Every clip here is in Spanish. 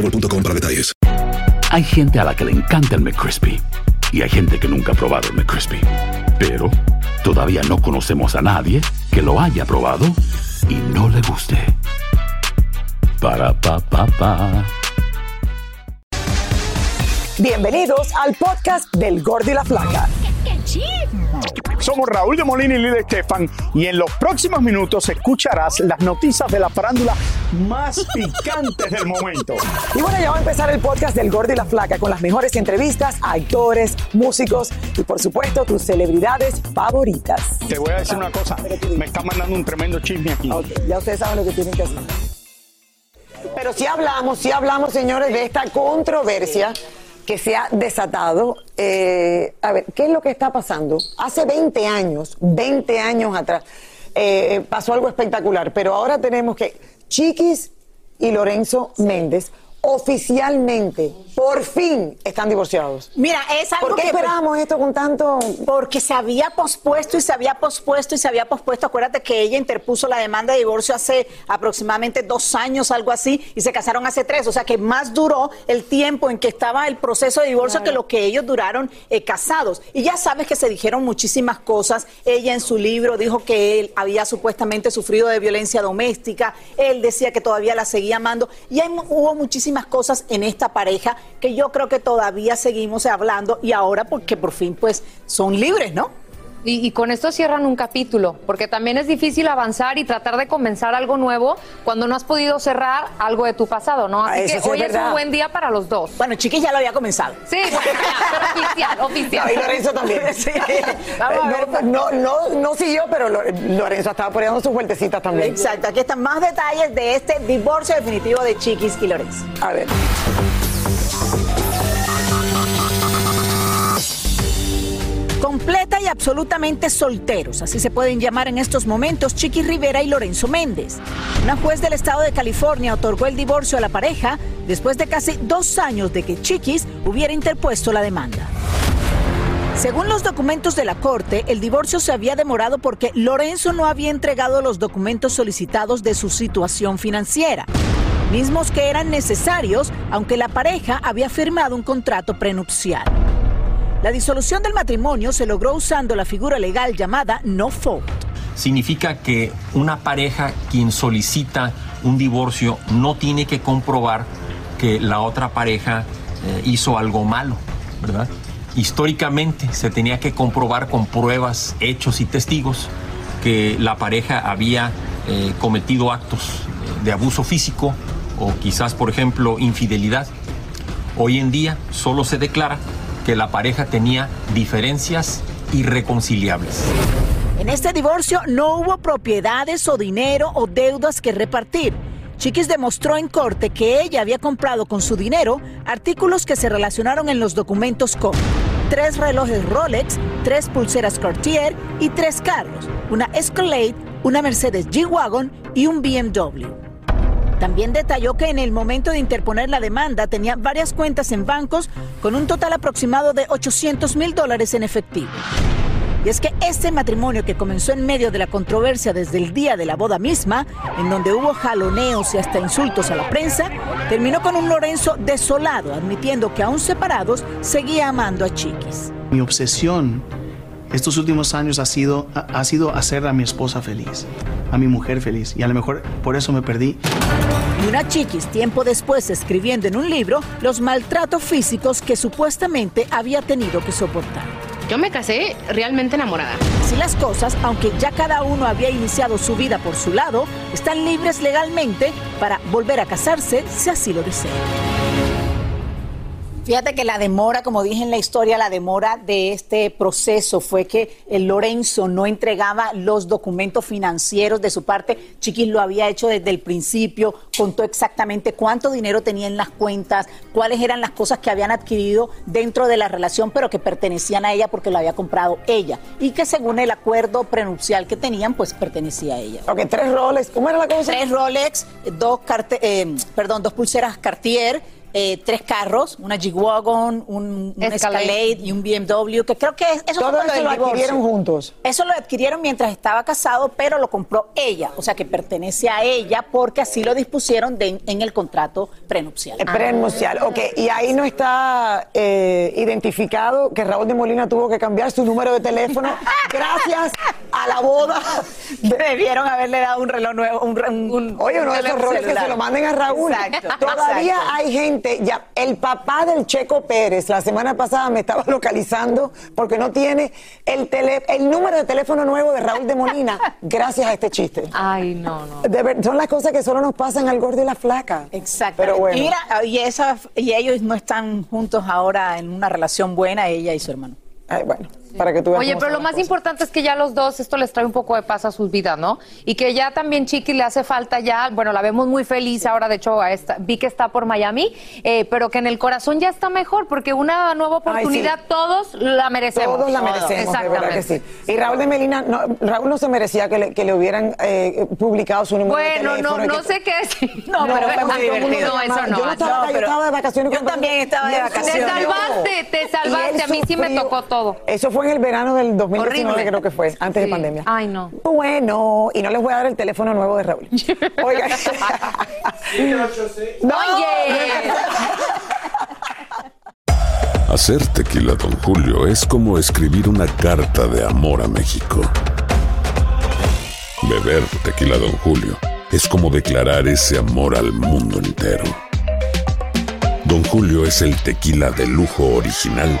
boostmobile.com para detalles. Hay gente a la que le encanta el McCrispy y hay gente que nunca ha probado el McCrispy. Pero todavía no conocemos a nadie que lo haya probado y no le guste. Para pa pa pa. Bienvenidos al podcast del Gordo y la Flaca. Somos Raúl de Molina y Lidia Estefan y en los próximos minutos escucharás las noticias de la farándula más picantes del momento. Y bueno, ya va a empezar el podcast del Gordo y la Flaca con las mejores entrevistas a actores, músicos y por supuesto tus celebridades favoritas. Te voy a decir una cosa, me está mandando un tremendo chisme aquí. Ya ustedes saben lo que tienen que hacer. Pero si hablamos, si hablamos, señores, de esta controversia que se ha desatado. Eh, a ver, ¿qué es lo que está pasando? Hace 20 años, 20 años atrás, eh, pasó algo espectacular, pero ahora tenemos que Chiquis y Lorenzo Méndez oficialmente, por fin, están divorciados. Mira, es algo ¿Por qué que esperábamos esto con tanto...? porque se había pospuesto y se había pospuesto y se había pospuesto. Acuérdate que ella interpuso la demanda de divorcio hace aproximadamente dos años, algo así, y se casaron hace tres. O sea que más duró el tiempo en que estaba el proceso de divorcio que lo que ellos duraron eh, casados. Y ya sabes que se dijeron muchísimas cosas. Ella en su libro dijo que él había supuestamente sufrido de violencia doméstica. Él decía que todavía la seguía amando. Y hay, hubo muchísimas cosas en esta pareja que yo creo que todavía seguimos hablando y ahora porque por fin pues son libres, ¿no? Y, y con esto cierran un capítulo, porque también es difícil avanzar y tratar de comenzar algo nuevo cuando no has podido cerrar algo de tu pasado, ¿no? Así eso que sí hoy es, un buen día para los dos. Bueno, Chiquis ya lo había comenzado. Sí, bueno, ya, pero oficial, oficial. No, y Lorenzo también. Sí. Vamos a ver. no, no, no siguió, pero Lo- Lorenzo estaba poniendo sus vueltecitas también. Exacto, aquí están más detalles de este divorcio definitivo de Chiquis y Lorenzo. A ver. Completa y absolutamente solteros, así se pueden llamar en estos momentos Chiquis Rivera y Lorenzo Méndez. Una juez del estado de California otorgó el divorcio a la pareja después de casi dos años de que Chiquis hubiera interpuesto la demanda. Según los documentos de la corte, el divorcio se había demorado porque Lorenzo no había entregado los documentos solicitados de su situación financiera, mismos que eran necesarios aunque la pareja había firmado un contrato prenupcial. La disolución del matrimonio se logró usando la figura legal llamada no fault. significa que una pareja quien solicita un divorcio no tiene que comprobar que la otra pareja eh, hizo algo malo, ¿verdad? Históricamente se tenía que comprobar con pruebas, hechos y testigos que la pareja había eh, cometido actos eh, de abuso físico o quizás, por ejemplo, infidelidad. Hoy en día solo se declara que la pareja tenía diferencias irreconciliables. En este divorcio no hubo propiedades o dinero o deudas que repartir. Chiquis demostró en corte que ella había comprado con su dinero artículos que se relacionaron en los documentos con tres relojes Rolex, tres pulseras Cartier y tres carros, una Escalade, una Mercedes G-Wagon y un BMW. También detalló que en el momento de interponer la demanda tenía varias cuentas en bancos con un total aproximado de 800 mil dólares en efectivo. Y es que este matrimonio que comenzó en medio de la controversia desde el día de la boda misma, en donde hubo jaloneos y hasta insultos a la prensa, terminó con un Lorenzo desolado, admitiendo que aún separados seguía amando a Chiquis. Mi obsesión estos últimos años ha sido, ha, sido hacer a mi esposa feliz, a mi mujer feliz. Y a lo mejor por eso me perdí. y una chiquis tiempo después escribiendo en un libro los maltratos físicos que supuestamente había tenido que soportar. Yo me casé realmente enamorada. Así las cosas, aunque ya cada uno había iniciado su vida por su lado, están libres legalmente para volver a casarse si así lo desean. Fíjate que la demora, como dije en la historia, la demora de este proceso fue que el Lorenzo no entregaba los documentos financieros de su parte. Chiquis lo había hecho desde el principio, contó exactamente cuánto dinero tenía en las cuentas, cuáles eran las cosas que habían adquirido dentro de la relación, pero que pertenecían a ella porque lo había comprado ella. Y que según el acuerdo prenupcial que tenían, pues pertenecía a ella. Ok, tres Rolex. ¿Cómo era la cosa? Tres Rolex, dos, carte- eh, perdón, dos pulseras Cartier. Eh, tres carros, una G-Wagon, un, un Escalade. Escalade y un BMW, que creo que es- eso Todo eso lo adquirieron juntos. Eso lo adquirieron mientras estaba casado, pero lo compró ella, o sea que pertenece a ella porque así lo dispusieron de- en el contrato prenupcial. El prenupcial, ok. Y ahí no está eh, identificado que Raúl de Molina tuvo que cambiar su número de teléfono gracias a la boda. Debieron haberle dado un reloj nuevo, un, un- un Oye, uno de esos roles que se lo manden a Raúl. Exacto, Todavía exacto. hay gente, ya, el papá del Checo Pérez la semana pasada me estaba localizando porque no tiene el, tele, el número de teléfono nuevo de Raúl de Molina gracias a este chiste. Ay, no, no. De ver- son las cosas que solo nos pasan al gordo y la flaca. Exacto. Pero bueno. Mira, y, esa, y ellos no están juntos ahora en una relación buena, ella y su hermano. Ay, bueno, para que tú veas Oye, pero lo más cosas. importante es que ya los dos esto les trae un poco de paz a sus vidas, ¿no? Y que ya también Chiqui le hace falta ya, bueno, la vemos muy feliz ahora, de hecho, a esta, vi que está por Miami, eh, pero que en el corazón ya está mejor, porque una nueva Ay, oportunidad sí. todos la merecemos. Todos la merecemos, de verdad que sí. Y Raúl de Melina, no, Raúl no se merecía que le, que le hubieran eh, publicado su número de Bueno, teléfono. no, y no que- sé qué decir. No, pero el mundo divertido. No, eso no. Yo no estaba, No, yo pero estaba de vacaciones. yo también estaba de vacaciones. Te salvaste, te salvaste. A mí sí me tocó todo. Eso fue en el verano del 2019, Horrible. creo que fue, antes Sí. de pandemia. Ay, no. Bueno, y no les voy a dar el teléfono nuevo de Raúl. Oiga. no, Oye. Hacer tequila, Don Julio, es como escribir una carta de amor a México. Beber tequila, Don Julio, es como declarar ese amor al mundo entero. Don Julio es el tequila de lujo original,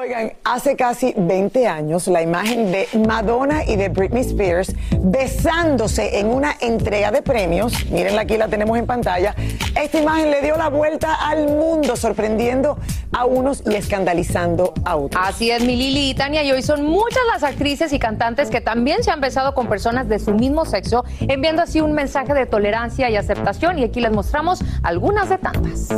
Oigan, hace casi 20 años la imagen de Madonna y de Britney Spears besándose en una entrega de premios, mírenla aquí la tenemos en pantalla, esta imagen le dio la vuelta al mundo sorprendiendo a unos y escandalizando a otros. Así es, mi Lili y Tania, y hoy son muchas las actrices y cantantes que también se han besado con personas de su mismo sexo, enviando así un mensaje de tolerancia y aceptación. Y aquí les mostramos algunas de tantas.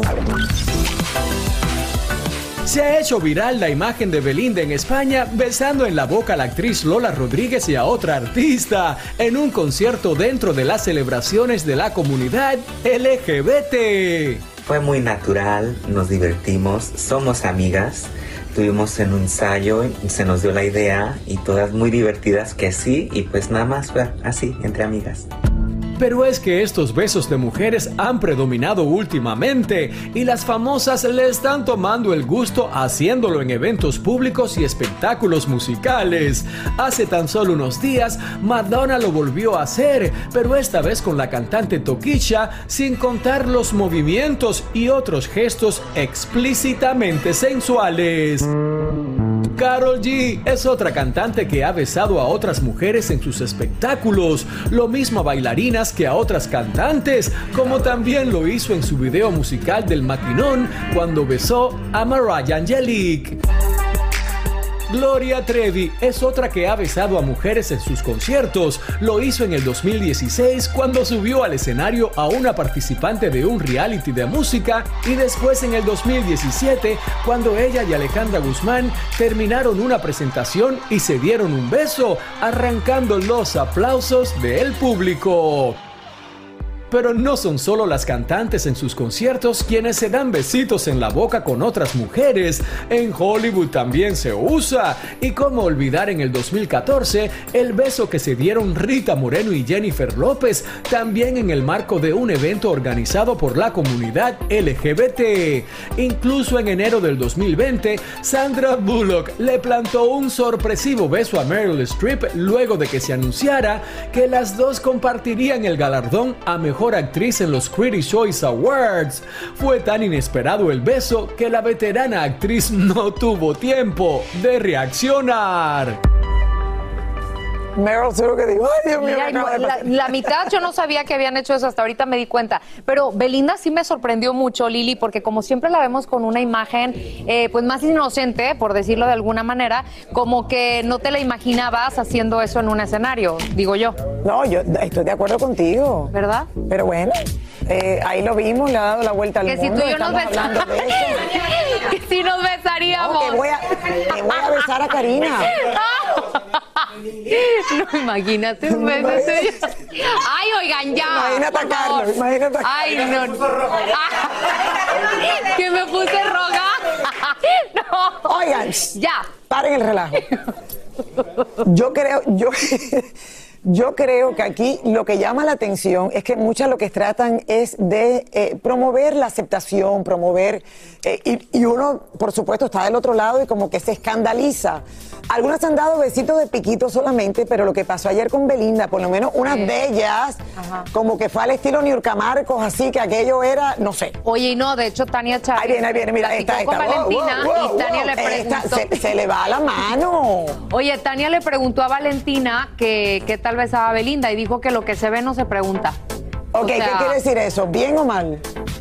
Se ha hecho viral la imagen de Belinda en España besando en la boca a la actriz Lola Rodríguez y a otra artista en un concierto dentro de las celebraciones de la comunidad LGBT. Fue muy natural, nos divertimos, somos amigas. Tuvimos en un ensayo, se nos dio la idea y todas muy divertidas que sí, y pues nada más fue así, entre amigas. Pero es que estos besos de mujeres han predominado últimamente y las famosas le están tomando el gusto haciéndolo en eventos públicos y espectáculos musicales. Hace tan solo unos días, Madonna lo volvió a hacer, pero esta vez con la cantante Tokisha, sin contar los movimientos y otros gestos explícitamente sensuales. Carol G es otra cantante que ha besado a otras mujeres en sus espectáculos, lo mismo a bailarinas que a otras cantantes, como también lo hizo en su video musical del maquinón cuando besó a Mariah Angelique. Gloria Trevi es otra que ha besado a mujeres en sus conciertos. Lo hizo en el 2016 cuando subió al escenario a una participante de un reality de música y después en el 2017 cuando ella y Alejandra Guzmán terminaron una presentación y se dieron un beso, arrancando los aplausos del público. Pero no son solo las cantantes en sus conciertos quienes se dan besitos en la boca con otras mujeres. En Hollywood también se usa. Y cómo olvidar en el 2014 el beso que se dieron Rita Moreno y Jennifer López, también en el marco de un evento organizado por la comunidad LGBT. Incluso en enero del 2020, Sandra Bullock le plantó un sorpresivo beso a Meryl Streep luego de que se anunciara que las dos compartirían el galardón a mejor actriz en los Critics' Choice Awards. Fue tan inesperado el beso que la veterana actriz no tuvo tiempo de reaccionar. Meryl seguro que digo, ay Dios mío. Mira, de la, pasar". la mitad yo no sabía que habían hecho eso, hasta ahorita me di cuenta. Pero Belinda sí me sorprendió mucho, Lili, porque como siempre la vemos con una imagen eh, pues más inocente, por decirlo de alguna manera, como que no te la imaginabas haciendo eso en un escenario, digo yo. No, yo estoy de acuerdo contigo. ¿Verdad? Pero bueno, eh, ahí lo vimos, le ha dado la vuelta al Que si tú y yo nos besaríamos. que si nos besaríamos. No, que voy a- que voy a besar a Karina. No, imagínate un beso tuyo. Ay, oigan, ya. Imagínate a Carlos, imagínate a Ay, Carlos. no. Ah, que me puse roja. No. Oigan, Ya. paren el relajo. Yo creo, yo, yo creo que aquí lo que llama la atención es que muchas lo que tratan es de eh, promover la aceptación, promover, eh, y, y uno, por supuesto, está del otro lado y como que se escandaliza. Algunas han dado besitos de piquito solamente, pero lo que pasó ayer con Belinda, por lo menos unas de ellas, como que fue al estilo Niurka Marcos, así que aquello era, no sé. Oye, y no, de hecho, Tania Chávez. Ahí viene, ahí viene, mira, esta, esta. Wow, Valentina wow, wow, y Tania le Esta preguntó. se, se le va la mano. Oye, Tania le preguntó a Valentina que qué tal vez a Belinda y dijo que lo que se ve no se pregunta. Ok, O sea, ¿qué quiere decir eso? ¿Bien o mal?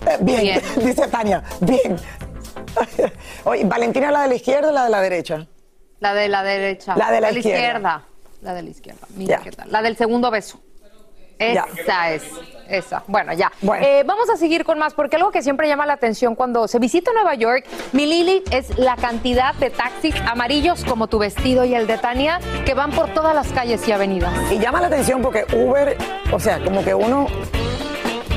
Eh, bien, Bien. dice Tania, bien. Oye, ¿Valentina la de la izquierda o la de la derecha? La de la derecha. La de la izquierda. La de la izquierda. Mira qué tal. La del segundo beso. Esa es. Esa. Bueno, ya. Eh, vamos a seguir con más, porque algo que siempre llama la atención cuando se visita Nueva York, mi Lili, es la cantidad de taxis amarillos como tu vestido y el de Tania que van por todas las calles y avenidas. Y llama la atención porque Uber, o sea, como que uno.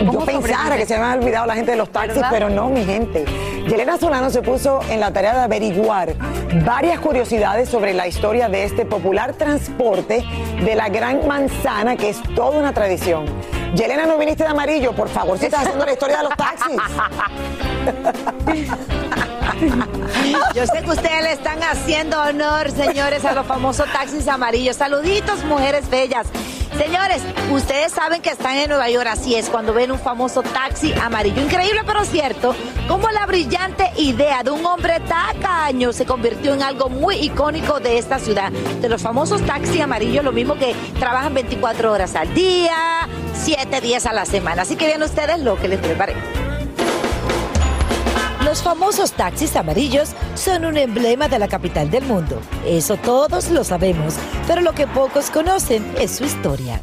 Yo ¿Cómo pensara que se me había olvidado la gente de los taxis, ¿Verdad? pero no, mi gente. Yelena Solano se puso en la tarea de averiguar varias curiosidades sobre la historia de este popular transporte de la Gran Manzana, que es toda una tradición. Yelena, no viniste de amarillo, por favor, si estás haciendo la historia de los taxis. Yo sé que ustedes le están haciendo honor, señores, a los famosos taxis amarillos. Saluditos, mujeres bellas. Señores, ustedes saben que están en Nueva York, así es, cuando ven un famoso taxi amarillo. Increíble, pero cierto, como la brillante idea de un hombre tacaño se convirtió en algo muy icónico de esta ciudad. De los famosos taxis amarillos, lo mismo que trabajan 24 horas al día, 7 días a la semana. Así que vean ustedes lo que les preparé. Los famosos taxis amarillos son un emblema de la capital del mundo. Eso todos lo sabemos, pero lo que pocos conocen es su historia.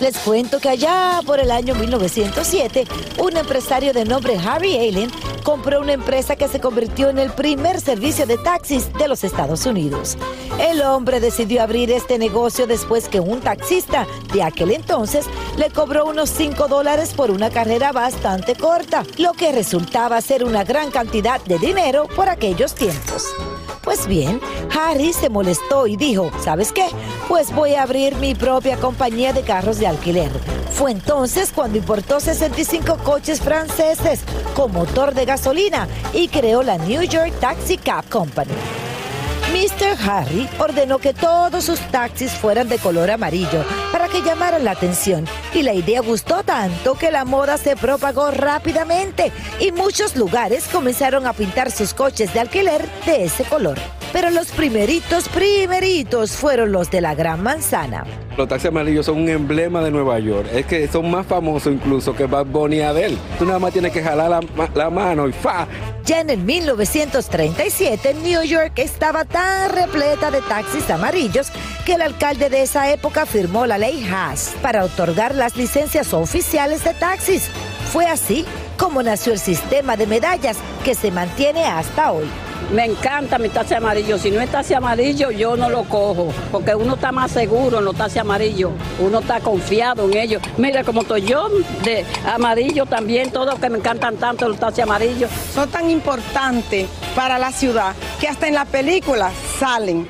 Les cuento que allá por el año 1907, un empresario de nombre Harry Allen compró una empresa que se convirtió en el primer servicio de taxis de los Estados Unidos. El hombre decidió abrir este negocio después que un taxista de aquel entonces le cobró unos 5 dólares por una carrera bastante corta, lo que resultaba ser una gran cantidad de dinero por aquellos tiempos. Pues bien, Harry se molestó y dijo, ¿sabes qué? Pues voy a abrir mi propia compañía de carros de alquiler. Fue entonces cuando importó 65 coches franceses con motor de gasolina y creó la New York Taxi Cab Company. Mr. Harry ordenó que todos sus taxis fueran de color amarillo que llamaran la atención y la idea gustó tanto que la moda se propagó rápidamente y muchos lugares comenzaron a pintar sus coches de alquiler de ese color. Pero los primeritos, primeritos fueron los de la Gran Manzana. Los taxis amarillos son un emblema de Nueva York. Es que son más famosos incluso que Bad Bunny y Adele. Tú nada más tienes que jalar la, ma- la mano y ¡fa! Ya en el 1937, New York estaba tan repleta de taxis amarillos que el alcalde de esa época firmó la ley Haas para otorgar las licencias oficiales de taxis. Fue así como nació el sistema de medallas que se mantiene hasta hoy. Me encanta mi taxi amarillo. Si no es taxi amarillo, yo no lo cojo. Porque uno está más seguro en los taxis amarillos. Uno está confiado en ellos. Mira, como estoy yo, de amarillo también, todos que me encantan tanto los taxis amarillos. Son tan importantes para la ciudad que hasta en la película salen.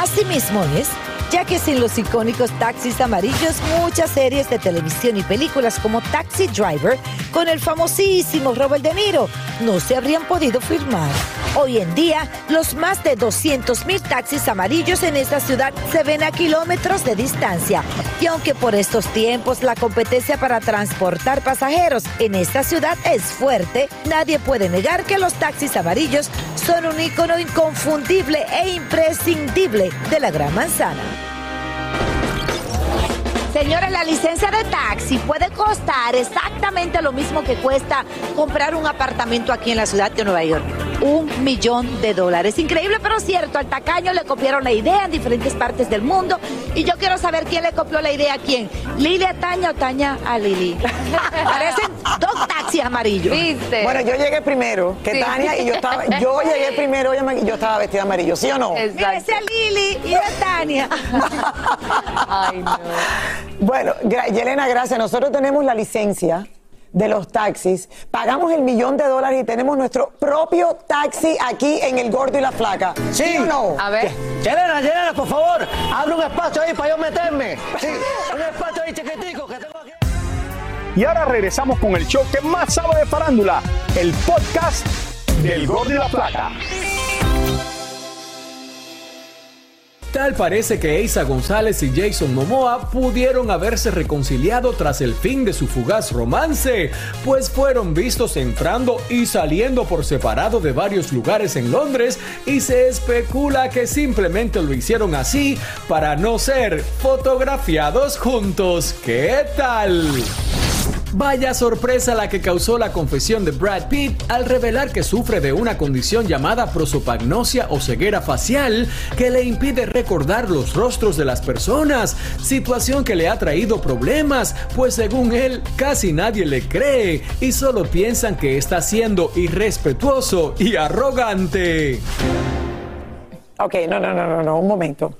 Asimismo es, ya que sin los icónicos taxis amarillos, muchas series de televisión y películas como Taxi Driver con el famosísimo Robert De Niro no se habrían podido filmar. Hoy en día, los más de 200 mil taxis amarillos en esta ciudad se ven a kilómetros de distancia. Y aunque por estos tiempos la competencia para transportar pasajeros en esta ciudad es fuerte, nadie puede negar que los taxis amarillos son un icono inconfundible e imprescindible de la Gran Manzana. Señores, la licencia de taxi puede costar exactamente lo mismo que cuesta comprar un apartamento aquí en la ciudad de Nueva York. Un millón de dólares. Increíble, pero cierto. Al tacaño le copiaron la idea en diferentes partes del mundo. Y yo quiero saber quién le copió la idea a quién. ¿Lili a Tania o Tania a Lili? Parecen dos taxis amarillos. Bueno, yo llegué primero que Sí. Tania y yo estaba, yo llegué primero y yo estaba vestida amarillo, ¿sí o no? Mira, ese a Lili y a Tania. Bueno, Yelena, gracias. Nosotros tenemos la licencia de los taxis, pagamos el millón de dólares y tenemos nuestro propio taxi aquí en El Gordo y la Flaca. ¿Sí, o no? A ver. Yelena, Yelena, por favor, abre un espacio ahí para yo meterme. Sí, un espacio ahí chiquitico que tengo aquí. Y ahora regresamos con el show que más sabe de farándula, el podcast del Gordo y la Plata. Tal parece que Eiza González y Jason Momoa pudieron haberse reconciliado tras el fin de su fugaz romance, pues fueron vistos entrando y saliendo por separado de varios lugares en Londres y se especula que simplemente lo hicieron así para no ser fotografiados juntos. ¿Qué tal? Vaya sorpresa la que causó la confesión de Brad Pitt al revelar que sufre de una condición llamada prosopagnosia o ceguera facial que le impide recordar los rostros de las personas, situación que le ha traído problemas, pues según él casi nadie le cree y solo piensan que está siendo irrespetuoso y arrogante. Ok, no, no, no, no, no, un momento.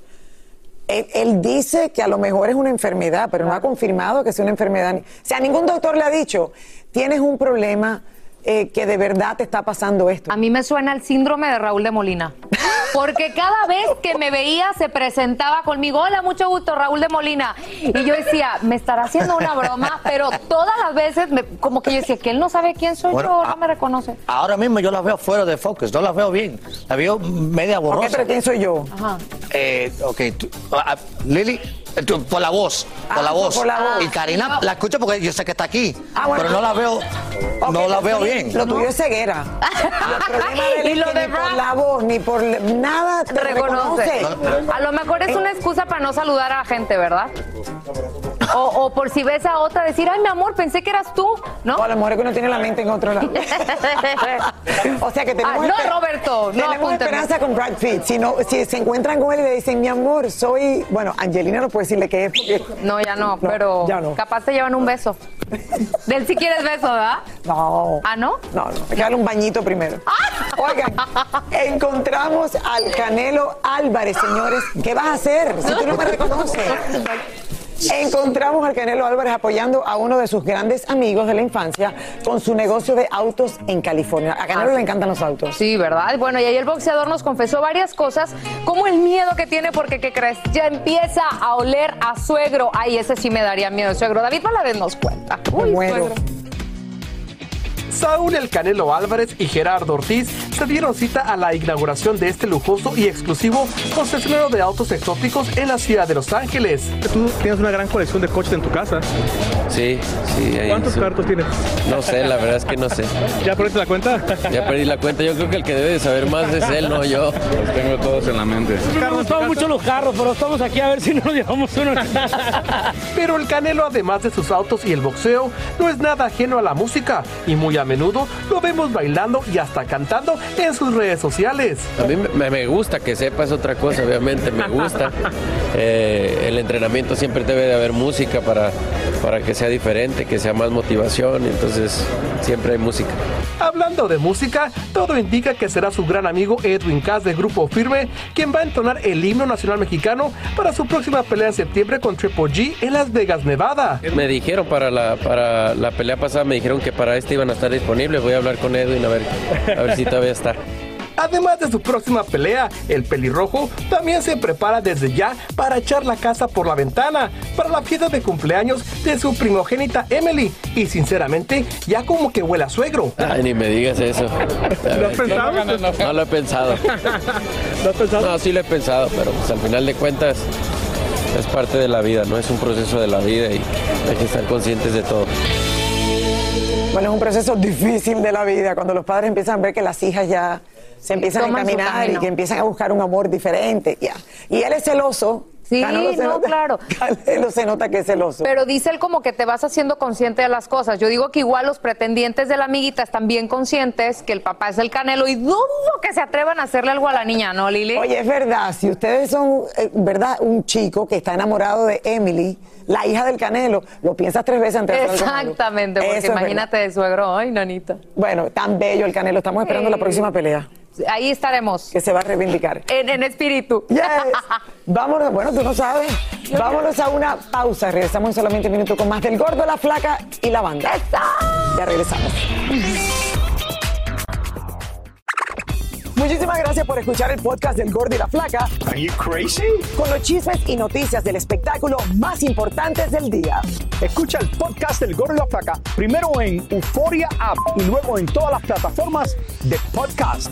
Él, él dice que a lo mejor es una enfermedad, pero no ha confirmado que sea una enfermedad. O sea, ningún doctor le ha dicho, tienes un problema eh, que de verdad te está pasando esto. A mí me suena el síndrome de Raúl de Molina. Porque cada vez que me veía se presentaba conmigo, hola, mucho gusto, Raúl de Molina. Y yo decía, me estará haciendo una broma, pero todas las veces, me- como que yo decía, que él no sabe quién soy Bueno, yo, ah, no me reconoce. Ahora mismo yo la veo fuera de focus, no la veo bien. La veo media borrosa. pero ¿quién soy yo? Ajá. Eh, ok, tú- ah, ah, Lili, tú, por la voz, por Ah, la voz. por la voz. Y Karina No. la escucho porque yo sé que está aquí, Ah, bueno. pero no la veo, no la veo tuyo- bien. Lo tuyo es ceguera. El problema de él Y es lo que de ni por la voz, ni por nada te reconoce. reconoce. A lo mejor es una excusa para no saludar a la gente, ¿verdad? O, o por si ves a otra decir, ay, mi amor, pensé que eras tú, ¿no? O a lo mejor es que uno tiene la mente en otro lado. o sea que tenemos, Ah, no, Roberto, no tenemos esperanza con Brad Pitt. Si, no, si se encuentran con él y le dicen, mi amor, soy. Bueno, Angelina no puede decirle que es. Porque... No, ya no, pero ya no. capaz te llevan un beso. De él si quieres beso, ¿verdad? No. ¿Ah, no? No, no, hay que darle un bañito primero. Oigan, encontramos al Canelo Álvarez, señores. ¿Qué vas a hacer si tú no me reconoces? Encontramos al Canelo Álvarez apoyando a uno de sus grandes amigos de la infancia con su negocio de autos en California. A Canelo Ah, le encantan los autos. Sí, ¿verdad? Bueno, y ahí el boxeador nos confesó varias cosas, como el miedo que tiene porque, ¿qué crees? Ya empieza a oler a suegro. Ay, ese sí me daría miedo, suegro. David Valadez nos cuenta. Uy, suegro. Saúl El Canelo Álvarez y Gerardo Ortiz se dieron cita a la inauguración de este lujoso y exclusivo concesionario de autos exóticos en la ciudad de Los Ángeles. Tú tienes una gran colección de coches en tu casa. Sí, sí. ahí ¿Cuántos sí. carros tienes? No sé, la verdad es que no sé. ¿Ya perdiste la cuenta? Ya perdí la cuenta. Yo creo que el que debe de saber más es él, no yo. Los tengo todos en la mente. Me gustaban mucho los carros, pero estamos aquí a ver si nos llevamos uno. Pero el Canelo, además de sus autos y el boxeo, no es nada ajeno a la música y muy a menudo lo vemos bailando y hasta cantando en sus redes sociales. A mí me, me gusta que sepas otra cosa, obviamente, me gusta. Eh, el entrenamiento siempre debe de haber música para, para que sea diferente, que sea más motivación, entonces siempre hay música. Hablando de música, todo indica que será su gran amigo Edwin Cass de Grupo Firme quien va a entonar el himno nacional mexicano para su próxima pelea en septiembre con Triple G en Las Vegas, Nevada. Me dijeron para la, para la pelea pasada, me dijeron que para este iban a estar disponibles. Voy a hablar con Edwin a ver, a ver si todavía está. Además de su próxima pelea, el pelirrojo también se prepara desde ya para echar la casa por la ventana para la fiesta de cumpleaños de su primogénita Emily. Y sinceramente, ya como que huele a suegro. Ay, ni me digas eso. ¿Lo has pensado? No, no, no, no lo he pensado. ¿Lo has pensado? No, sí lo he pensado, pero pues al final de cuentas es parte de la vida, ¿no? Es un proceso de la vida y hay que estar conscientes de todo. Bueno, es un proceso difícil de la vida cuando los padres empiezan a ver que las hijas ya se empiezan a encaminar y que empiezan a buscar un amor diferente. Ya. Y él es celoso. Sí, no, nota- claro. Canelo se nota que es celoso. Pero dice él como que te vas haciendo consciente de las cosas. Yo digo que igual los pretendientes de la amiguita están bien conscientes que el papá es el canelo y dudo que se atrevan a hacerle algo a la niña, ¿no, Lili? Oye, es verdad, si ustedes son, eh, ¿verdad? Un chico que está enamorado de Emily, la hija del Canelo, lo piensas tres veces antes de hacer. Exactamente, porque Eso imagínate de suegro, ay, nanita. Bueno, tan bello el Canelo. Estamos esperando la próxima pelea. Ahí estaremos. Que se va a reivindicar. En, en espíritu. Yes. Vámonos, bueno, tú no sabes. Vámonos a una pausa. Regresamos en solamente un minuto con más del gordo, la flaca y la banda. Ya regresamos. Muchísimas gracias por escuchar el podcast del Gordo y la Flaca. Are you crazy? Con los chismes y noticias del espectáculo más importantes del día. Escucha el podcast del Gordo y la Flaca primero en Euforia App y luego en todas las plataformas de podcast.